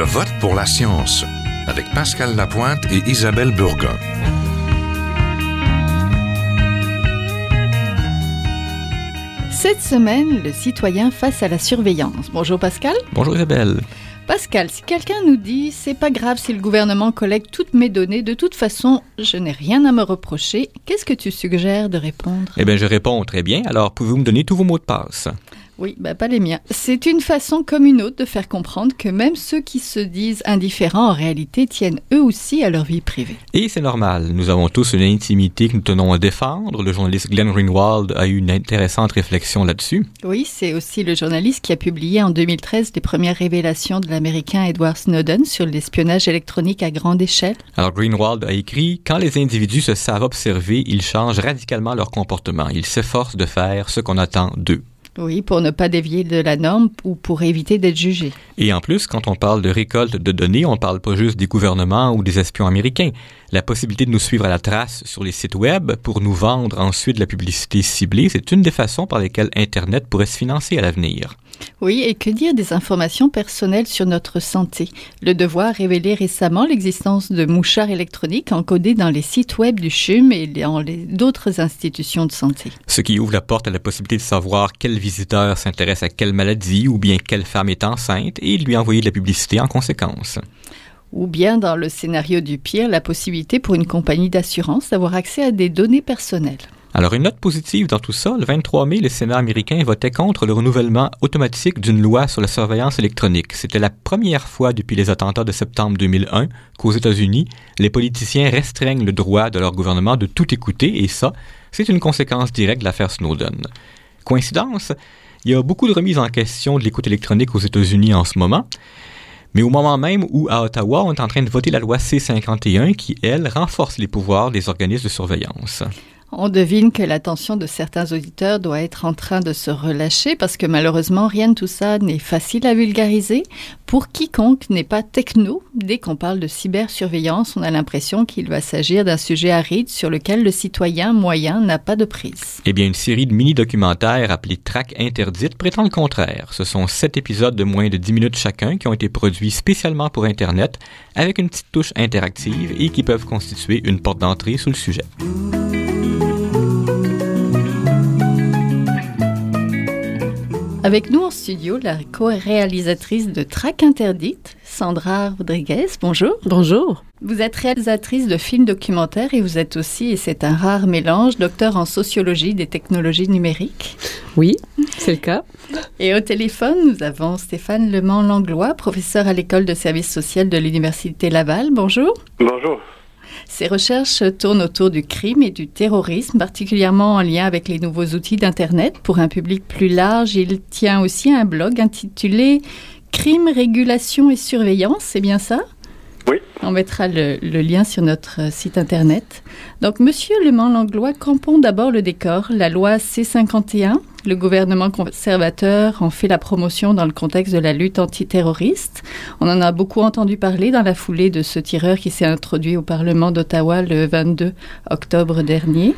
Je vote pour la science avec Pascal Lapointe et Isabelle Burgon. Cette semaine, le citoyen face à la surveillance. Bonjour Pascal. Bonjour Isabelle. Pascal, si quelqu'un nous dit c'est pas grave si le gouvernement collecte toutes mes données, de toute façon, je n'ai rien à me reprocher, qu'est-ce que tu suggères de répondre? Eh bien, je réponds très bien. Alors, pouvez-vous me donner tous vos mots de passe? Oui, bah pas les miens. C'est une façon comme une autre de faire comprendre que même ceux qui se disent indifférents en réalité tiennent eux aussi à leur vie privée. Et c'est normal. Nous avons tous une intimité que nous tenons à défendre. Le journaliste Glenn Greenwald a eu une intéressante réflexion là-dessus. Oui, c'est aussi le journaliste qui a publié en 2013 les premières révélations de l'Américain Edward Snowden sur l'espionnage électronique à grande échelle. Alors Greenwald a écrit Quand les individus se savent observer, ils changent radicalement leur comportement. Ils s'efforcent de faire ce qu'on attend d'eux. Oui, pour ne pas dévier de la norme ou pour éviter d'être jugé. Et en plus, quand on parle de récolte de données, on ne parle pas juste des gouvernements ou des espions américains. La possibilité de nous suivre à la trace sur les sites web pour nous vendre ensuite la publicité ciblée, c'est une des façons par lesquelles Internet pourrait se financer à l'avenir. Oui, et que dire des informations personnelles sur notre santé? Le Devoir a révélé récemment l'existence de mouchards électroniques encodés dans les sites web du CHUM et dans d'autres institutions de santé. Ce qui ouvre la porte à la possibilité de savoir quel visiteur s'intéresse à quelle maladie ou bien quelle femme est enceinte et de lui envoyer de la publicité en conséquence ou bien dans le scénario du pire, la possibilité pour une compagnie d'assurance d'avoir accès à des données personnelles. Alors, une note positive dans tout ça, le 23 mai, le Sénat américain votait contre le renouvellement automatique d'une loi sur la surveillance électronique. C'était la première fois depuis les attentats de septembre 2001 qu'aux États-Unis, les politiciens restreignent le droit de leur gouvernement de tout écouter, et ça, c'est une conséquence directe de l'affaire Snowden. Coïncidence? Il y a beaucoup de remises en question de l'écoute électronique aux États-Unis en ce moment. Mais au moment même où, à Ottawa, on est en train de voter la loi C-51 qui, elle, renforce les pouvoirs des organismes de surveillance. On devine que l'attention de certains auditeurs doit être en train de se relâcher parce que malheureusement, rien de tout ça n'est facile à vulgariser. Pour quiconque n'est pas techno, dès qu'on parle de cybersurveillance, on a l'impression qu'il va s'agir d'un sujet aride sur lequel le citoyen moyen n'a pas de prise. Eh bien, une série de mini-documentaires appelés Track Interdite prétend le contraire. Ce sont sept épisodes de moins de dix minutes chacun qui ont été produits spécialement pour Internet avec une petite touche interactive et qui peuvent constituer une porte d'entrée sur le sujet. Avec nous en studio, la co-réalisatrice de Track Interdite, Sandra Rodriguez. Bonjour. Bonjour. Vous êtes réalisatrice de films documentaires et vous êtes aussi, et c'est un rare mélange, docteur en sociologie des technologies numériques. Oui, c'est le cas. Et au téléphone, nous avons Stéphane Lemant-Langlois, professeur à l'école de services social de l'Université Laval. Bonjour. Bonjour. Ses recherches tournent autour du crime et du terrorisme, particulièrement en lien avec les nouveaux outils d'Internet. Pour un public plus large, il tient aussi un blog intitulé Crime, régulation et surveillance, c'est bien ça? On mettra le, lien sur notre site Internet. Donc, Monsieur Le Langlois, campons d'abord le décor. La loi C51 le gouvernement conservateur en fait la promotion dans le contexte de la lutte antiterroriste. On en a beaucoup entendu parler dans la foulée de ce tireur qui s'est introduit au Parlement d'Ottawa le 22 octobre dernier.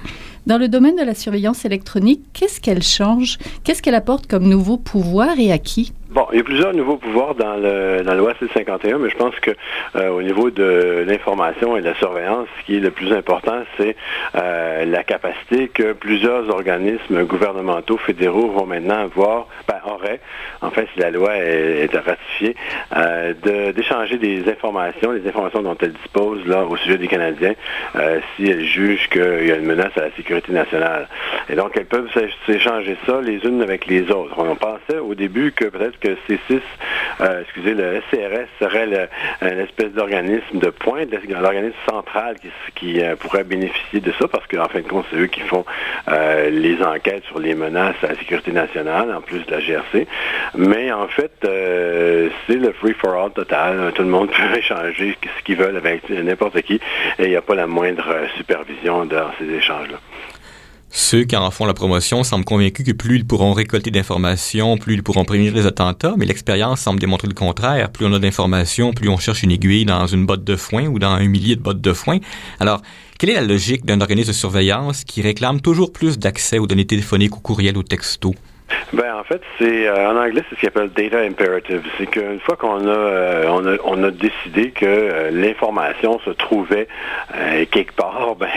Dans le domaine de la surveillance électronique, qu'est-ce qu'elle change? Qu'est-ce qu'elle apporte comme nouveau pouvoir et à qui? Bon, il y a plusieurs nouveaux pouvoirs dans, le, dans la loi C-51, mais je pense que euh, au niveau de l'information et de la surveillance, ce qui est le plus important, c'est euh, la capacité que plusieurs organismes gouvernementaux fédéraux vont maintenant avoir, ben, auraient, en fait, si la loi est, ratifiée, euh, d'échanger des informations, les informations dont elles disposent là au sujet des Canadiens, si elles jugent qu'il y a une menace à la sécurité nationale. Et donc, elles peuvent s'échanger ça les unes avec les autres. On pensait au début que peut-être que C6, euh, excusez, le SCRS serait l'espèce d'organisme de pointe, l'organisme central qui, euh, pourrait bénéficier de ça, parce qu'en fin de compte, c'est eux qui font euh, les enquêtes sur les menaces à la sécurité nationale, en plus de la GRC. Mais en fait, c'est le free-for-all total. Tout le monde peut échanger ce qu'ils veulent avec n'importe qui, et il n'y a pas la moindre supervision dans ces échanges-là. Ceux qui en font la promotion semblent convaincus que plus ils pourront récolter d'informations, plus ils pourront prévenir les attentats, mais l'expérience semble démontrer le contraire. Plus on a d'informations, plus on cherche une aiguille dans une botte de foin ou dans un millier de bottes de foin. Alors, quelle est la logique d'un organisme de surveillance qui réclame toujours plus d'accès aux données téléphoniques, aux courriels, aux textos? Ben en fait, c'est euh, en anglais, c'est ce qu'on appelle data imperative. C'est qu'une fois qu'on a, euh, on a, on a décidé que euh, l'information se trouvait quelque part, ben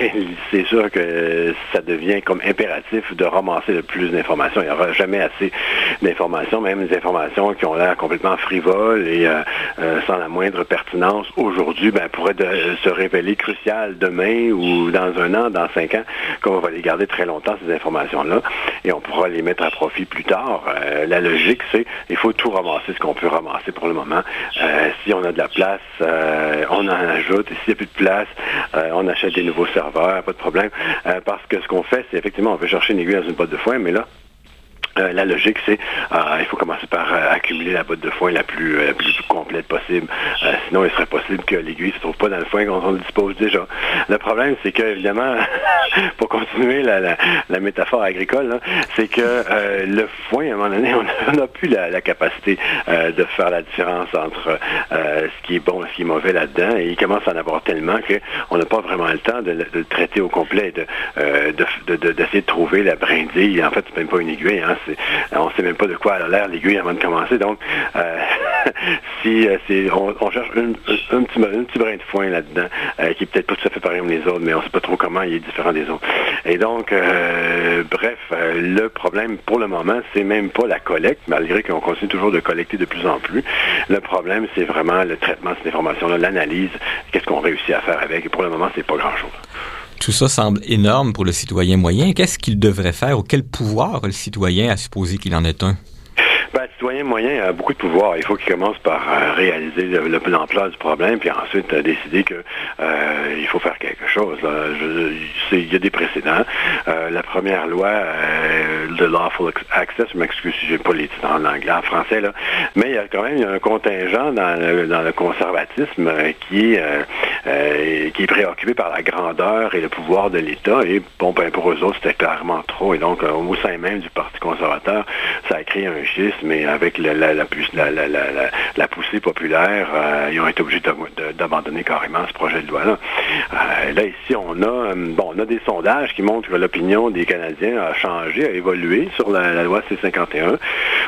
c'est sûr que ça devient comme impératif de ramasser le plus d'informations. Il n'y aura jamais assez d'informations, même des informations qui ont l'air complètement frivoles et sans la moindre pertinence aujourd'hui, ben pourraient se révéler cruciales demain ou dans un an, dans cinq ans, qu'on va les garder très longtemps ces informations-là et on pourra les mettre à profit plus tard. Euh, la logique, c'est il faut tout ramasser ce qu'on peut ramasser pour le moment. Euh, si on a de la place, euh, on en ajoute. Et s'il n'y a plus de place, on achète des nouveaux serveurs, pas de problème. parce que ce qu'on fait, c'est effectivement, on veut chercher une aiguille dans une boîte de foin, mais là, euh, la logique, c'est euh, il faut commencer par euh, accumuler la botte de foin la plus, plus complète possible. sinon, il serait possible que l'aiguille ne se trouve pas dans le foin quand on le dispose déjà. Le problème, c'est que, évidemment, pour continuer la, la, métaphore agricole, c'est que le foin, à un moment donné, on n'a plus la, capacité de faire la différence entre ce qui est bon et ce qui est mauvais là-dedans. Et il commence à en avoir tellement qu'on n'a pas vraiment le temps de, le traiter au complet, d'essayer de, de, de, trouver la brindille. En fait, c'est même pas une aiguille, hein, on ne sait même pas de quoi elle a l'air l'aiguille avant de commencer. Donc, euh, si euh, on, cherche un, petit, brin de foin là-dedans, euh, qui est peut-être pas tout à fait pareil comme les autres, mais on ne sait pas trop comment il est différent des autres. Et donc, bref, le problème pour le moment, c'est même pas la collecte, malgré qu'on continue toujours de collecter de plus en plus. Le problème, c'est vraiment le traitement de cette information-là, l'analyse, qu'est-ce qu'on réussit à faire avec. Et pour le moment, c'est pas grand-chose. Tout ça semble énorme pour le citoyen moyen. Qu'est-ce qu'il devrait faire ou quel pouvoir le citoyen à supposer qu'il en est un? Ben, citoyen moyen a beaucoup de pouvoir. Il faut qu'il commence par euh, réaliser l'ampleur du problème, puis ensuite euh, décider que euh, il faut faire quelque chose. il y a des précédents. la première loi, de Lawful Access, je m'excuse si j'ai pas les titres en anglais, en français, mais il y a quand même un contingent dans le, conservatisme qui, est préoccupé par la grandeur et le pouvoir de l'État. Et bon, ben, pour eux autres, c'était clairement trop. Et donc, au sein même du Parti conservateur, ça a créé un schisme avec la, poussée populaire, euh, ils ont été obligés d'abandonner carrément ce projet de loi-là. Euh, là, ici, on a, euh, bon, on a des sondages qui montrent que l'opinion des Canadiens a changé, a évolué sur la, loi C-51.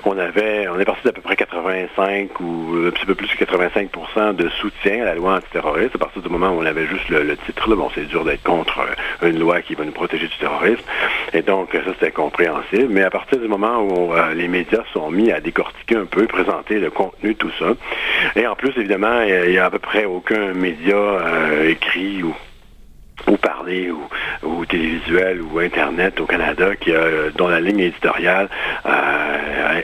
On avait, on est parti d'à peu près 85 ou un petit peu plus que 85% de soutien à la loi antiterroriste à partir du moment où on avait juste le, titre. Bon, c'est dur d'être contre une loi qui va nous protéger du terrorisme. Et donc, ça, c'était compréhensible. Mais à partir du moment où les médias sont mis à décortiquer un peu, présenter le contenu, tout ça. Et en plus, évidemment, il n'y a à peu près aucun média euh, écrit ou ou ou, ou, télévisuel ou internet au Canada qui a, dont la ligne éditoriale euh,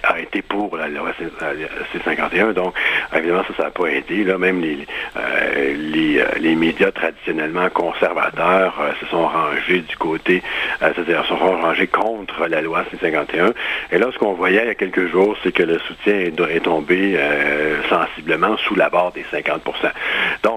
a, été pour la loi C51 donc évidemment ça ça n'a pas aidé là. Même les euh, euh, les, médias traditionnellement conservateurs se sont rangés du côté c'est-à-dire se sont rangés contre la loi C51. Et là ce qu'on voyait il y a quelques jours c'est que le soutien est, est tombé sensiblement sous la barre des 50 donc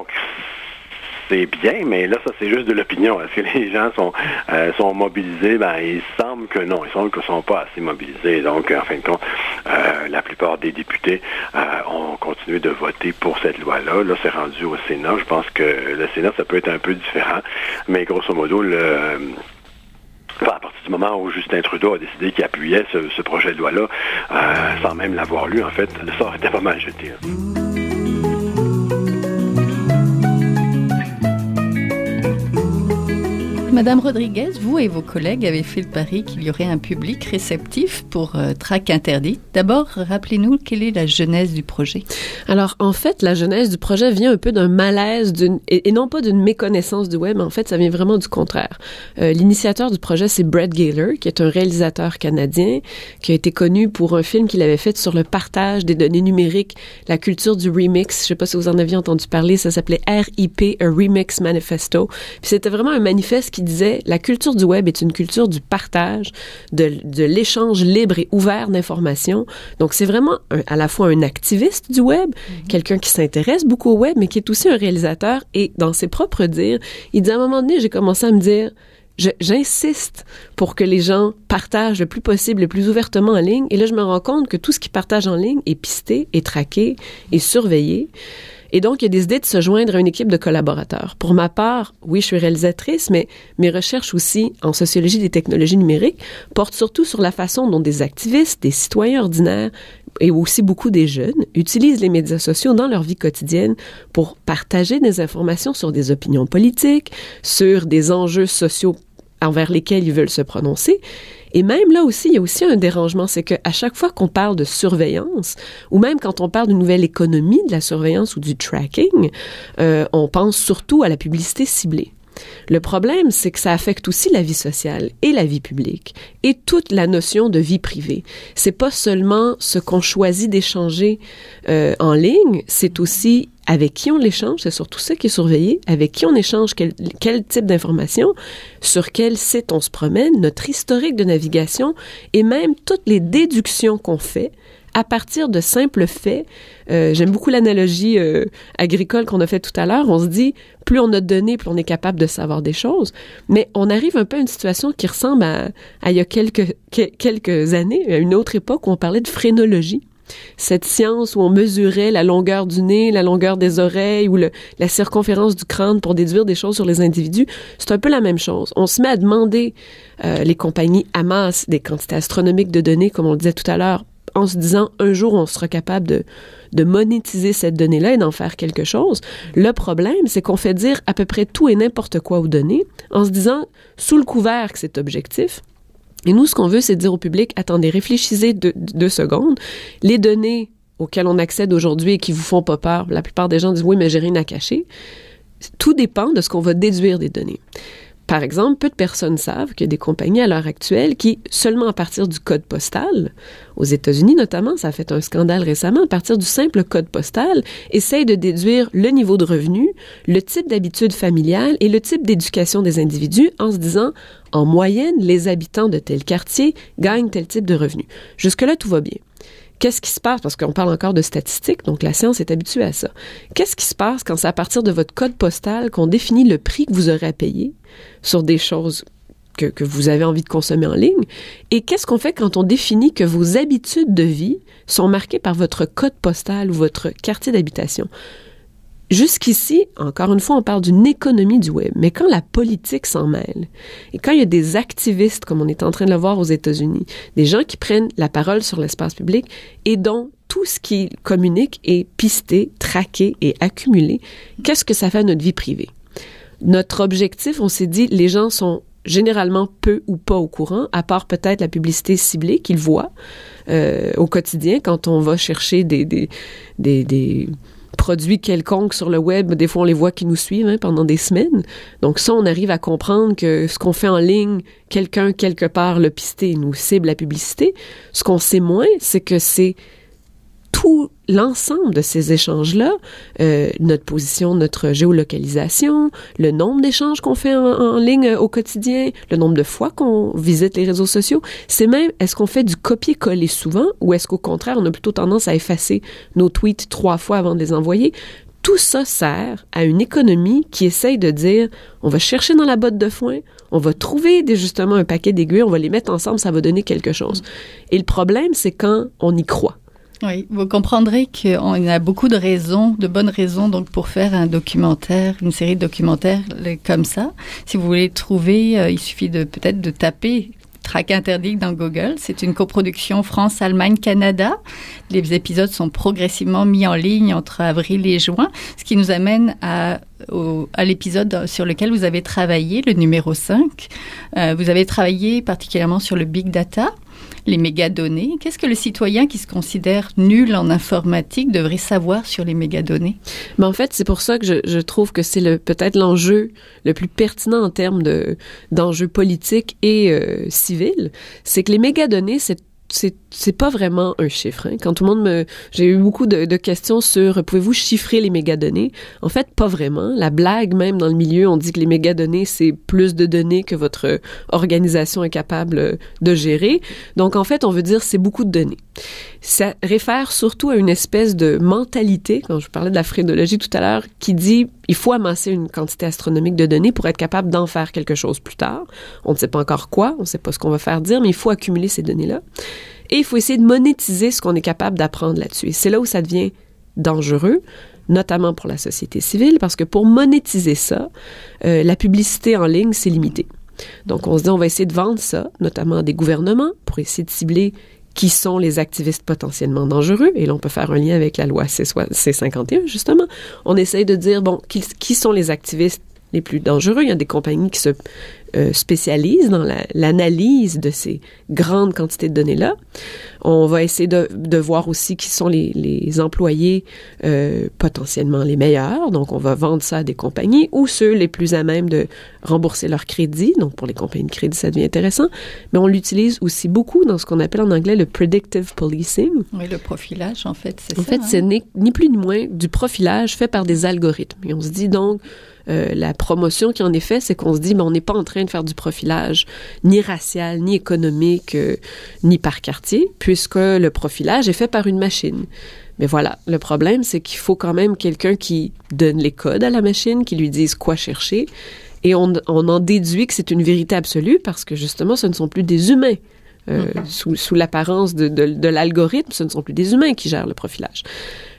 c'est bien, mais là, ça, c'est juste de l'opinion. Est-ce que les gens sont, euh, sont mobilisés? Ben, il semble que non. Il semble qu'ils ne sont pas assez mobilisés. Donc, en fin de compte, euh, la plupart des députés euh, ont continué de voter pour cette loi-là. Là, c'est rendu au Sénat. Je pense que le Sénat, ça peut être un peu différent. Mais grosso modo, le... à partir du moment où Justin Trudeau a décidé qu'il appuyait ce, projet de loi-là, sans même l'avoir lu, en fait, ça aurait été pas mal jeté. Hein. Madame Rodriguez, vous et vos collègues avez fait le pari qu'il y aurait un public réceptif pour euh, Track Interdit. D'abord, rappelez-nous quelle est la genèse du projet. Alors, en fait, la genèse du projet vient un peu d'un malaise et, non pas d'une méconnaissance du web. En fait, ça vient vraiment du contraire. Euh, l'initiateur du projet, c'est Brett Gaylor, qui est un réalisateur canadien, qui a été connu pour un film qu'il avait fait sur le partage des données numériques, la culture du remix. Je sais pas si vous en aviez entendu parler. Ça s'appelait RIP, a Remix Manifesto. Puis c'était vraiment un manifeste qui disait la culture du web est une culture du partage, de, de l'échange libre et ouvert d'informations. Donc c'est vraiment à la fois un activiste du web, mhm. quelqu'un qui s'intéresse beaucoup au web, mais qui est aussi un réalisateur. Et dans ses propres dires, il dit à un moment donné, j'ai commencé à me dire j'insiste pour que les gens partagent le plus possible, le plus ouvertement en ligne. Et là, je me rends compte que tout ce qu'ils partagent en ligne est pisté, est traqué, est surveillé. Et donc, il a décidé de se joindre à une équipe de collaborateurs. Pour ma part, oui, je suis réalisatrice, mais mes recherches aussi en sociologie des technologies numériques portent surtout sur la façon dont des activistes, des citoyens ordinaires et aussi beaucoup des jeunes utilisent les médias sociaux dans leur vie quotidienne pour partager des informations sur des opinions politiques, sur des enjeux sociaux envers lesquels ils veulent se prononcer. Et même là aussi, il y a aussi un dérangement, c'est qu'à chaque fois qu'on parle de surveillance, ou même quand on parle d'une nouvelle économie de la surveillance ou du tracking, euh, on pense surtout à la publicité ciblée. Le problème, c'est que ça affecte aussi la vie sociale et la vie publique et toute la notion de vie privée. C'est pas seulement ce qu'on choisit d'échanger euh, en ligne, c'est aussi avec qui on l'échange, c'est surtout ça qui est surveillé, avec qui on échange quel, type d'informations, sur quel site on se promène, notre historique de navigation et même toutes les déductions qu'on fait à partir de simples faits. Euh, J'aime beaucoup l'analogie euh, agricole qu'on a fait tout à l'heure. On se dit, plus on a de données, plus on est capable de savoir des choses. Mais on arrive un peu à une situation qui ressemble à, à il y a quelques, quelques années, à une autre époque où on parlait de phrénologie cette science où on mesurait la longueur du nez, la longueur des oreilles ou le, la circonférence du crâne pour déduire des choses sur les individus, c'est un peu la même chose. On se met à demander, euh, les compagnies amassent des quantités astronomiques de données, comme on le disait tout à l'heure, en se disant un jour on sera capable de, de monétiser cette donnée-là et d'en faire quelque chose. Le problème, c'est qu'on fait dire à peu près tout et n'importe quoi aux données en se disant, sous le couvert que c'est objectif, et nous, ce qu'on veut, c'est dire au public, attendez, réfléchissez deux, secondes. Les données auxquelles on accède aujourd'hui et qui vous font pas peur, la plupart des gens disent oui, mais j'ai rien à cacher. Tout dépend de ce qu'on va déduire des données. Par exemple, peu de personnes savent a des compagnies à l'heure actuelle qui, seulement à partir du code postal, aux États-Unis notamment, ça a fait un scandale récemment, à partir du simple code postal, essayent de déduire le niveau de revenu, le type d'habitude familiale et le type d'éducation des individus en se disant, en moyenne, les habitants de tel quartier gagnent tel type de revenu. Jusque-là, tout va bien. Qu'est-ce qui se passe? Parce qu'on parle encore de statistiques, donc la science est habituée à ça. Qu'est-ce qui se passe quand c'est à partir de votre code postal qu'on définit le prix que vous aurez à payer sur des choses que, vous avez envie de consommer en ligne? Et qu'est-ce qu'on fait quand on définit que vos habitudes de vie sont marquées par votre code postal ou votre quartier d'habitation? Jusqu'ici, encore une fois, on parle d'une économie du web, mais quand la politique s'en mêle, et quand il y a des activistes, comme on est en train de le voir aux États-Unis, des gens qui prennent la parole sur l'espace public et dont tout ce qui communique est pisté, traqué et accumulé, qu'est-ce que ça fait à notre vie privée? Notre objectif, on s'est dit, les gens sont généralement peu ou pas au courant, à part peut-être la publicité ciblée qu'ils voient euh, au quotidien quand on va chercher des produits quelconques sur le web, des fois on les voit qui nous suivent hein, pendant des semaines. Donc ça, on arrive à comprendre que ce qu'on fait en ligne, quelqu'un quelque part le pisté nous cible la publicité. Ce qu'on sait moins, c'est que c'est tout l'ensemble de ces échanges-là, euh, notre position, notre géolocalisation, le nombre d'échanges qu'on fait en, ligne au quotidien, le nombre de fois qu'on visite les réseaux sociaux, c'est même est-ce qu'on fait du copier-coller souvent ou est-ce qu'au contraire on a plutôt tendance à effacer nos tweets trois fois avant de les envoyer? Tout ça sert à une économie qui essaye de dire on va chercher dans la botte de foin, on va trouver des, justement un paquet d'aiguilles, on va les mettre ensemble, ça va donner quelque chose. Et le problème, c'est quand on y croit. Oui, vous comprendrez qu'on a beaucoup de raisons, de bonnes raisons, donc pour faire un documentaire, une série de documentaires comme ça. Si vous voulez trouver, euh, il suffit de peut-être de taper Track interdit dans Google. C'est une coproduction France, Allemagne, Canada. Les épisodes sont progressivement mis en ligne entre avril et juin, ce qui nous amène à, au, à l'épisode sur lequel vous avez travaillé, le numéro 5. Euh, vous avez travaillé particulièrement sur le big data les mégadonnées. Qu'est-ce que le citoyen qui se considère nul en informatique devrait savoir sur les mégadonnées? Ben en fait, c'est pour ça que je, trouve que c'est peut-être l'enjeu le plus pertinent en termes de, d'enjeux politiques et euh, civils. C'est que les mégadonnées, c'est c'est pas vraiment un chiffre. Hein. Quand tout le monde me, j'ai eu beaucoup de, de questions sur pouvez-vous chiffrer les mégadonnées? En fait, pas vraiment. La blague même dans le milieu, on dit que les mégadonnées c'est plus de données que votre organisation est capable de gérer. Donc en fait, on veut dire c'est beaucoup de données. Ça réfère surtout à une espèce de mentalité, quand je parlais de la phrénologie tout à l'heure, qui dit il faut amasser une quantité astronomique de données pour être capable d'en faire quelque chose plus tard. On ne sait pas encore quoi, on ne sait pas ce qu'on va faire dire, mais il faut accumuler ces données-là. Et il faut essayer de monétiser ce qu'on est capable d'apprendre là-dessus. Et c'est là où ça devient dangereux. notamment pour la société civile, parce que pour monétiser ça, euh, la publicité en ligne, c'est limité. Donc, on se dit, on va essayer de vendre ça, notamment à des gouvernements, pour essayer de cibler qui sont les activistes potentiellement dangereux. Et là, on peut faire un lien avec la loi C51, justement. On essaye de dire, bon, qui, qui sont les activistes les plus dangereux. Il y a des compagnies qui se euh, spécialisent dans l'analyse de ces grandes quantités de données-là. On va essayer de, de, voir aussi qui sont les, les employés euh, potentiellement les meilleurs. Donc, on va vendre ça à des compagnies ou ceux les plus à même de rembourser leur crédit. Donc, pour les compagnies de crédit, ça devient intéressant. Mais on l'utilise aussi beaucoup dans ce qu'on appelle en anglais le predictive policing. Oui, le profilage, en fait, c'est ça. En fait, hein? c'est ni plus ni moins du profilage fait par des algorithmes. Et on se dit donc, euh, la promotion qui en est faite, c'est qu'on se dit, mais on n'est pas en train de faire du profilage ni racial, ni économique, euh, ni par quartier, puisque le profilage est fait par une machine. Mais voilà, le problème, c'est qu'il faut quand même quelqu'un qui donne les codes à la machine, qui lui dise quoi chercher, et on, on en déduit que c'est une vérité absolue parce que justement, ce ne sont plus des humains euh, sous, sous l'apparence de, de, l'algorithme, ce ne sont plus des humains qui gèrent le profilage.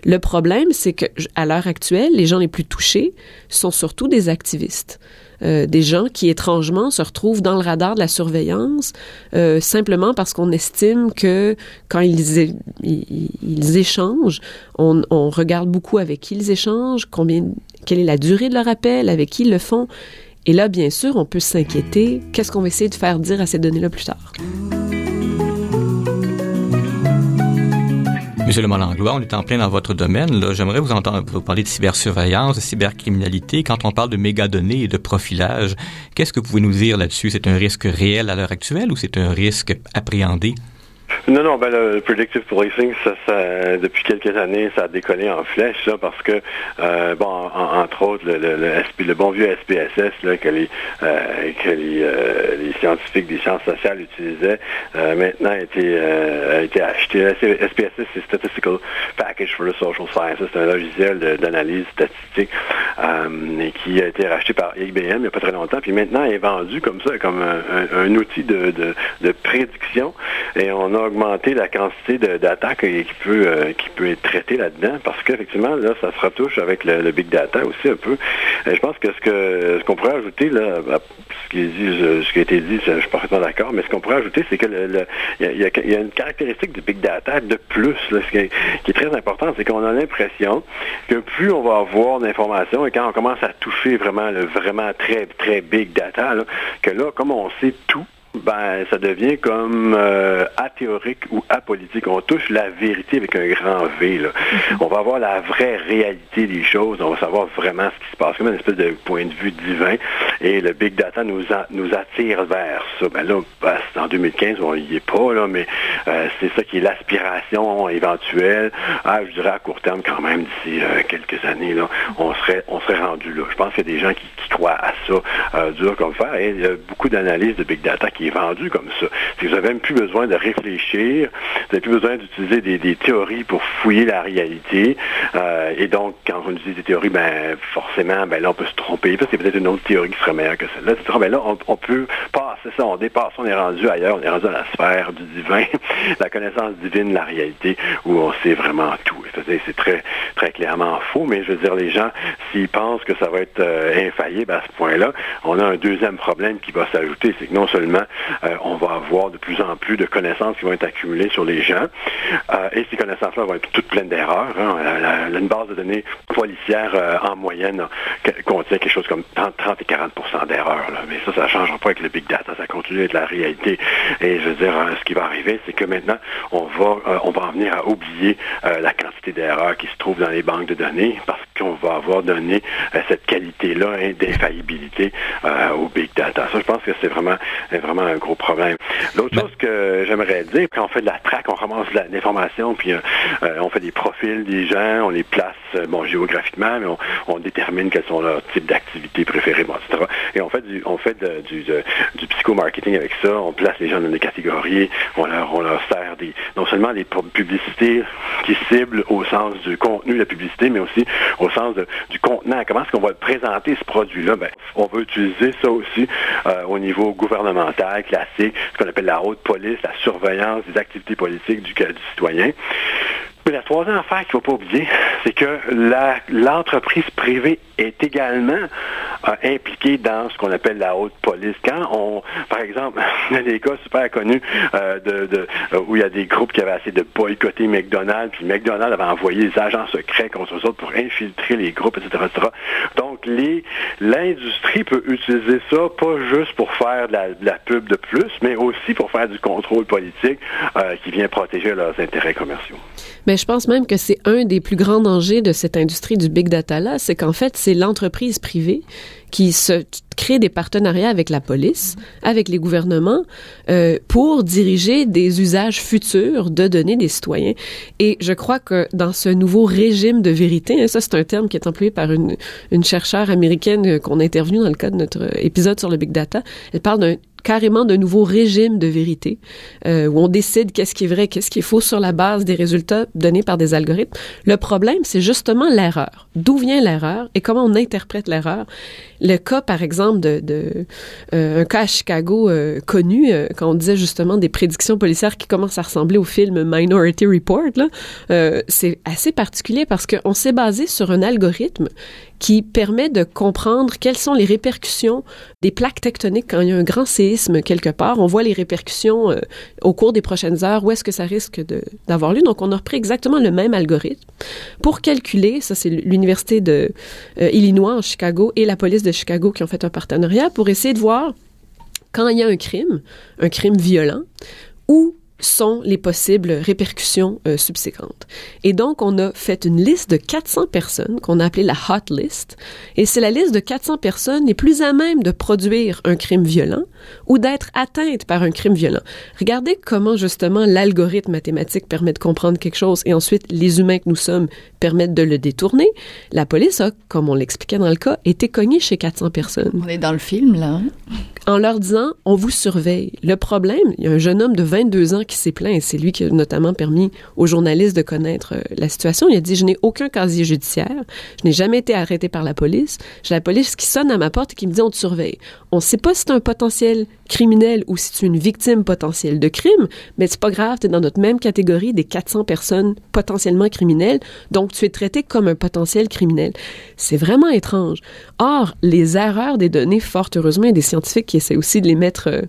Le problème, c'est que à l'heure actuelle, les gens les plus touchés sont surtout des activistes. Euh, des gens qui étrangement se retrouvent dans le radar de la surveillance euh, simplement parce qu'on estime que quand ils, ils, échangent, on, on, regarde beaucoup avec qui ils échangent, combien, quelle est la durée de leur appel, avec qui ils le font. Et là, bien sûr, on peut s'inquiéter. Qu'est-ce qu'on va essayer de faire dire à ces données-là plus tard? Monsieur Le Malanglois, on est en plein dans votre domaine. J'aimerais vous entendre vous parler de cybersurveillance, de cybercriminalité. Quand on parle de mégadonnées et de profilage, qu'est-ce que vous pouvez nous dire là-dessus? C'est un risque réel à l'heure actuelle ou c'est un risque appréhendé? Non, non, ben le predictive policing, ça, ça, depuis quelques années, ça a décollé en flèche, ça, parce que, euh, bon, entre autres, le, le, le, bon vieux SPSS, là, que les, euh, que euh, les, scientifiques des sciences sociales utilisaient, maintenant a été, a été acheté. SPSS, c'est Statistical Package for the Social Sciences, c'est un logiciel d'analyse statistique et qui a été racheté par IBM il n'y a pas très longtemps, puis maintenant est vendu comme ça, comme un, un, outil de, de, de prédiction, et on a augmenter la quantité d'attaques qui peut euh, qui peut être traitée là-dedans parce qu'effectivement là ça se retouche avec le, big data aussi un peu. Et je pense que ce ce qu'on pourrait ajouter là, ce qui dit, ce qui a été dit, je suis parfaitement d'accord, mais ce qu'on pourrait ajouter, c'est que il y, a, une caractéristique du big data de plus ce qui, est, très important, c'est qu'on a l'impression que plus on va avoir d'informations et quand on commence à toucher vraiment le vraiment très très big data, que là comme on sait tout ben, ça devient comme euh, athéorique ou apolitique. On touche la vérité avec un grand V. Là. Mm-hmm. On va avoir la vraie réalité des choses. On va savoir vraiment ce qui se passe, comme une espèce de point de vue divin. Et le big data nous, nous attire vers ça. Ben là, ben, en 2015, on n'y est pas, là, mais euh, c'est ça qui est l'aspiration éventuelle. Ah, je dirais à court terme, quand même, d'ici euh, quelques années, là, on serait, on serait rendu là. Je pense qu'il y a des gens qui, qui croient à ça, dur comme fer. Et il y a beaucoup d'analyses de big data qui vendu comme ça. Vous n'avez même plus besoin de réfléchir, vous n'avez plus besoin d'utiliser des, théories pour fouiller la réalité. Euh, et donc, quand on utilise des théories, ben forcément, ben là, on peut se tromper, parce que c'est peut-être une autre théorie qui serait meilleure que celle-là. Ben là, on, peut on dépasse, on est rendu ailleurs, on est rendu à la sphère du divin, la connaissance divine, la réalité, où on sait vraiment tout. C'est très, clairement faux, mais je veux dire, les gens, s'ils pensent que ça va être euh, infaillible à ce point-là, on a un deuxième problème qui va s'ajouter, c'est que non seulement euh, on va avoir de plus en plus de connaissances qui vont être accumulées sur les gens. Euh, et ces connaissances-là vont être toutes pleines d'erreurs. Hein. une base de données policière en moyenne contient quelque chose comme 30, et 40% d'erreurs. Mais ça, ça ne changera pas avec le big data. Ça continue d'être la réalité. Et je veux dire, ce qui va arriver, c'est que maintenant, on va, on va en venir à oublier la quantité d'erreurs qui se trouvent dans les banques de données parce qu'on va avoir donné cette qualité-là hein, d'infaillibilité au big data. Ça, je pense que c'est vraiment, vraiment un gros problème. L'autre ben- chose que j'aimerais dire, quand on fait de la traque, on ramasse de l'information, puis euh, euh, on fait des profils des gens, on les place euh, bon, géographiquement, mais on, détermine quels sont leurs types d'activités préférées, etc. Et on fait du, on fait du, du psychomarketing avec ça, on place les gens dans des catégories, on leur, on leur sert des, non seulement des publicités qui ciblent au sens du contenu de la publicité, mais aussi au sens du contenant. Comment est-ce qu'on va présenter ce produit-là? Ben, on veut utiliser ça aussi au niveau gouvernemental, classique, ce qu'on appelle la haute police, la surveillance des activités politiques du citoyen. La troisième affaire qu'il ne faut pas oublier, c'est que l'entreprise privée est également euh, impliquée dans ce qu'on appelle la haute police. Quand on, par exemple, il y a des cas super connus euh, euh, où il y a des groupes qui avaient essayé de boycotter McDonald's, puis McDonald's avait envoyé des agents secrets contre eux autres pour infiltrer les groupes, etc. Donc, l'industrie peut utiliser ça pas juste pour faire de la, pub de plus, mais aussi pour faire du contrôle politique qui vient protéger leurs intérêts commerciaux. Je pense même que c'est un des plus grands dangers de cette industrie du big data là, c'est qu'en fait, c'est l'entreprise privée qui se crée des partenariats avec la police, avec les gouvernements, euh, pour diriger des usages futurs de données des citoyens. Et je crois que dans ce nouveau régime de vérité, hein, ça c'est un terme qui est employé par une, une chercheure américaine qu'on a interviewée dans le cadre de notre épisode sur le big data, elle parle d'un carrément de nouveau régime de vérité euh, où on décide qu'est-ce qui est vrai, qu'est-ce qui est faux sur la base des résultats donnés par des algorithmes. Le problème, c'est justement l'erreur. D'où vient l'erreur et comment on interprète l'erreur? Le cas, par exemple, de, de euh, un cas à Chicago euh, connu, euh, quand on disait justement des prédictions policières qui commencent à ressembler au film Minority Report, là, c'est assez particulier parce qu'on s'est basé sur un algorithme qui permet de comprendre quelles sont les répercussions des plaques tectoniques quand il y a un grand séisme quelque part. On voit les répercussions euh, au cours des prochaines heures, où est-ce que ça risque d'avoir lieu? Donc, on a repris exactement le même algorithme pour calculer, ça c'est l'Université de euh, Illinois en Chicago et la police de Chicago qui ont fait un partenariat pour essayer de voir quand il y a un crime, un crime violent, où sont les possibles répercussions euh, subséquentes. Et donc, on a fait une liste de 400 personnes qu'on a appelée la hot list. Et c'est la liste de 400 personnes les plus à même de produire un crime violent ou d'être atteintes par un crime violent. Regardez comment, justement, l'algorithme mathématique permet de comprendre quelque chose et ensuite les humains que nous sommes permettent de le détourner. La police a, comme on l'expliquait dans le cas, été cognée chez 400 personnes. On est dans le film, là. En leur disant, on vous surveille. Le problème, il y a un jeune homme de 22 ans qui s'est plaint, et c'est lui qui a notamment permis aux journalistes de connaître euh, la situation. Il a dit, je n'ai aucun casier judiciaire, je n'ai jamais été arrêté par la police, j'ai la police qui sonne à ma porte et qui me dit, on te surveille. On ne sait pas si c'est un potentiel criminel ou si tu es une victime potentielle de crime, mais c'est pas grave, tu es dans notre même catégorie des 400 personnes potentiellement criminelles, donc tu es traité comme un potentiel criminel. C'est vraiment étrange. Or, les erreurs des données, fort heureusement, il y a des scientifiques qui essaient aussi de les mettre, euh,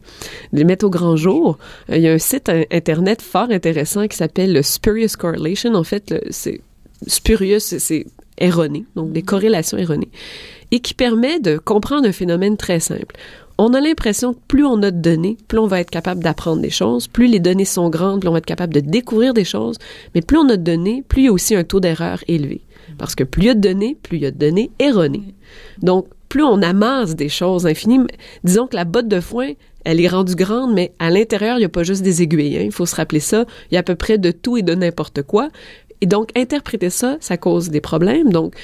de les mettre au grand jour. Euh, il y a un site internet fort intéressant qui s'appelle le Spurious Correlation. En fait, c'est spurious, c'est erroné, donc des corrélations erronées, et qui permet de comprendre un phénomène très simple. On a l'impression que plus on a de données, plus on va être capable d'apprendre des choses, plus les données sont grandes, plus on va être capable de découvrir des choses, mais plus on a de données, plus il y a aussi un taux d'erreur élevé. Parce que plus il y a de données, plus il y a de données erronées. Donc, plus on amasse des choses infinies, disons que la botte de foin, elle est rendue grande, mais à l'intérieur, il n'y a pas juste des aiguilles. Hein. Il faut se rappeler ça. Il y a à peu près de tout et de n'importe quoi. Et donc, interpréter ça, ça cause des problèmes. Donc,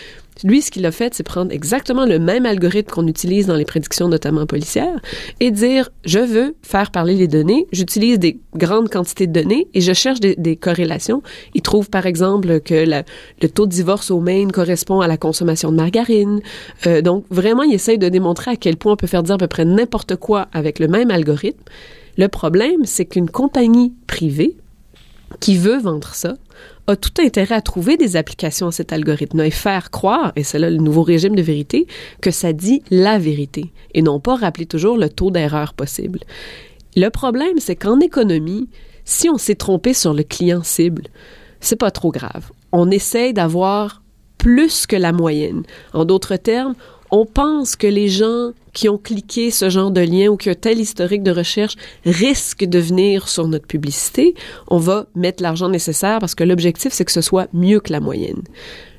lui, ce qu'il a fait, c'est prendre exactement le même algorithme qu'on utilise dans les prédictions, notamment policières, et dire, je veux faire parler les données, j'utilise des grandes quantités de données et je cherche des, corrélations. Il trouve, par exemple, que le taux de divorce au Maine correspond à la consommation de margarine. Euh, donc, vraiment, il essaye de démontrer à quel point on peut faire dire à peu près n'importe quoi avec le même algorithme. Le problème, c'est qu'une compagnie privée qui veut vendre ça a tout intérêt à trouver des applications à cet algorithme et faire croire, et c'est là le nouveau régime de vérité, que ça dit la vérité et non pas rappeler toujours le taux d'erreur possible. Le problème, c'est qu'en économie, si on s'est trompé sur le client cible, c'est pas trop grave. On essaye d'avoir plus que la moyenne. En d'autres termes, on pense que les gens qui ont cliqué ce genre de lien ou qui ont tel historique de recherche risquent de venir sur notre publicité, on va mettre l'argent nécessaire parce que l'objectif, c'est que ce soit mieux que la moyenne.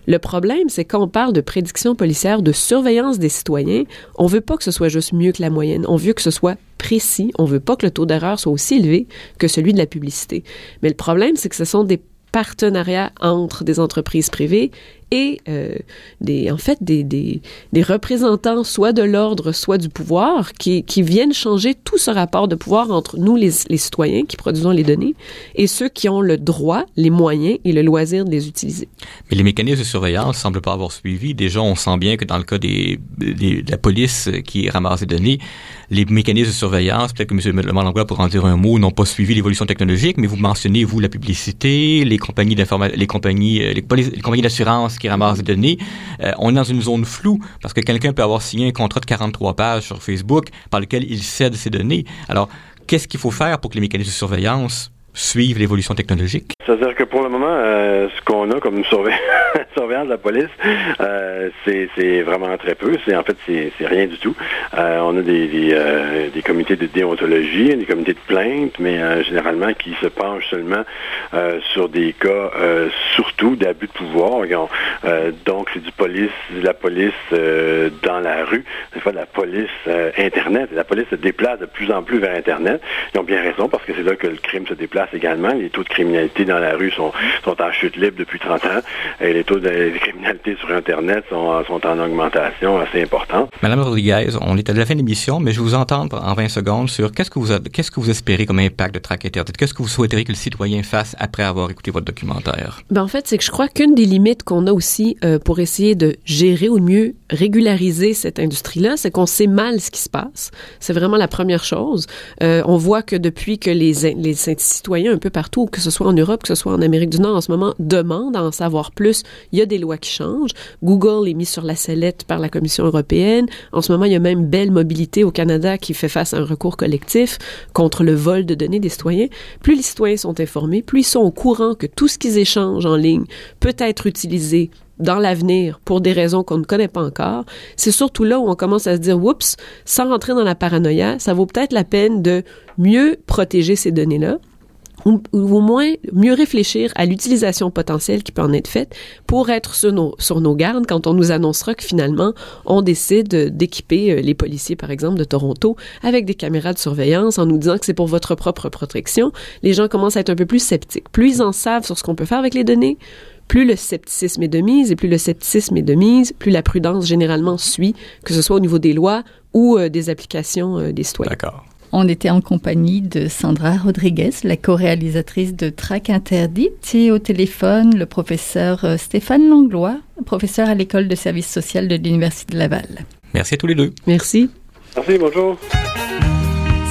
Le problème, c'est quand on parle de prédiction policière, de surveillance des citoyens, on veut pas que ce soit juste mieux que la moyenne. On veut que ce soit précis. On veut pas que le taux d'erreur soit aussi élevé que celui de la publicité. Mais le problème, c'est que ce sont des partenariats entre des entreprises privées et euh, des, en fait des, des, représentants soit de l'ordre, soit du pouvoir qui, qui viennent changer tout ce rapport de pouvoir entre nous, les, les citoyens qui produisons les données, et ceux qui ont le droit, les moyens et le loisir de les utiliser. Mais les mécanismes de surveillance semblent pas avoir suivi. Déjà, on sent bien que dans le cas des, de la police qui ramasse les données, les mécanismes de surveillance, peut-être que M. Langlois pourra en dire un mot, n'ont pas suivi l'évolution technologique, mais vous mentionnez, vous, la publicité, les compagnies d'information, les compagnies, euh, les, compagnies d'assurance qui ramassent des données. Euh, on est dans une zone floue parce que quelqu'un peut avoir signé un contrat de 43 pages sur Facebook par lequel il cède ses données. Alors, qu'est-ce qu'il faut faire pour que les mécanismes de surveillance suivent l'évolution technologique? C'est-à-dire que pour le moment, euh, ce qu'on a comme surveillance de la police, euh, c'est vraiment très peu. C'est En fait, c'est rien du tout. Euh, on a des, comités de déontologie, des comités de plainte, mais généralement qui se penchent seulement sur des cas, surtout d'abus de pouvoir. donc, c'est du police, la police dans la rue, fois de la police Internet. La police se déplace de plus en plus vers Internet. Ils ont bien raison parce que c'est là que le crime se déplace également. Les taux de criminalité dans la rue sont, sont en chute libre depuis 30 ans et les taux de criminalité sur Internet sont, sont en augmentation assez importante. Madame Rodriguez, on est à la fin de l'émission, mais je vous entends en 20 secondes sur qu'est-ce que vous, qu'est-ce que vous espérez comme impact de Track Internet? Qu'est-ce que vous souhaiteriez que le citoyen fasse après avoir écouté votre documentaire? Ben, en fait, c'est que je crois qu'une des limites qu'on a aussi euh, pour essayer de gérer ou mieux régulariser cette industrie-là, c'est qu'on sait mal ce qui se passe. C'est vraiment la première chose. Euh, on voit que depuis que les, les citoyens un peu partout, que ce soit en Europe, que ce soit en Amérique du Nord en ce moment, demandent à en savoir plus, il y a des lois qui changent. Google est mis sur la sellette par la Commission européenne. En ce moment, il y a même Belle Mobilité au Canada qui fait face à un recours collectif contre le vol de données des citoyens. Plus les citoyens sont informés, plus ils sont au courant que tout ce qu'ils échangent en ligne peut être utilisé dans l'avenir pour des raisons qu'on ne connaît pas encore, c'est surtout là où on commence à se dire, oups, sans rentrer dans la paranoïa, ça vaut peut-être la peine de mieux protéger ces données-là ou, au moins mieux réfléchir à l'utilisation potentielle qui peut en être faite pour être sur nos, sur nos gardes quand on nous annoncera que finalement on décide d'équiper euh, les policiers, par exemple, de Toronto avec des caméras de surveillance en nous disant que c'est pour votre propre protection. Les gens commencent à être un peu plus sceptiques. Plus ils en savent sur ce qu'on peut faire avec les données, plus le scepticisme est de mise, et plus le scepticisme est de mise, plus la prudence généralement suit, que ce soit au niveau des lois ou euh, des applications euh, des citoyens. D'accord. On était en compagnie de Sandra Rodriguez, la co-réalisatrice de Track Interdite, et au téléphone le professeur euh, Stéphane Langlois, professeur à l'école de services social de l'Université de Laval. Merci à tous les deux. Merci. Merci, bonjour.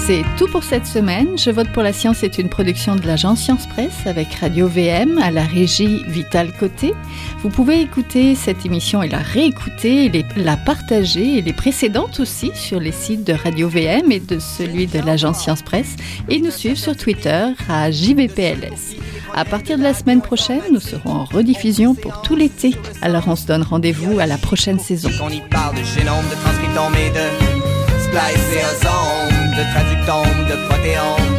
C'est tout pour cette semaine. Je vote pour la science est une production de l'agence Science Presse avec Radio VM à la régie Vital Côté. Vous pouvez écouter cette émission et la réécouter, la partager et les précédentes aussi sur les sites de Radio VM et de celui de l'agence Science Presse et nous suivre sur Twitter à JVPLS. À partir de la semaine prochaine, nous serons en rediffusion pour tout l'été. Alors on se donne rendez-vous à la prochaine saison. On y parle de de de de traductome, de protéome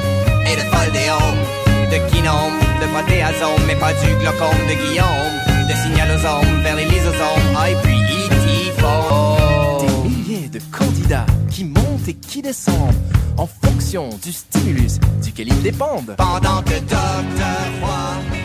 et de foldéome, de kinome, de protéasome, mais pas du glaucome de Guillaume, de signalosome vers les lysosomes, ah, et puis Des milliers de candidats qui montent et qui descendent en fonction du stimulus duquel ils dépendent. Pendant que Docteur Roy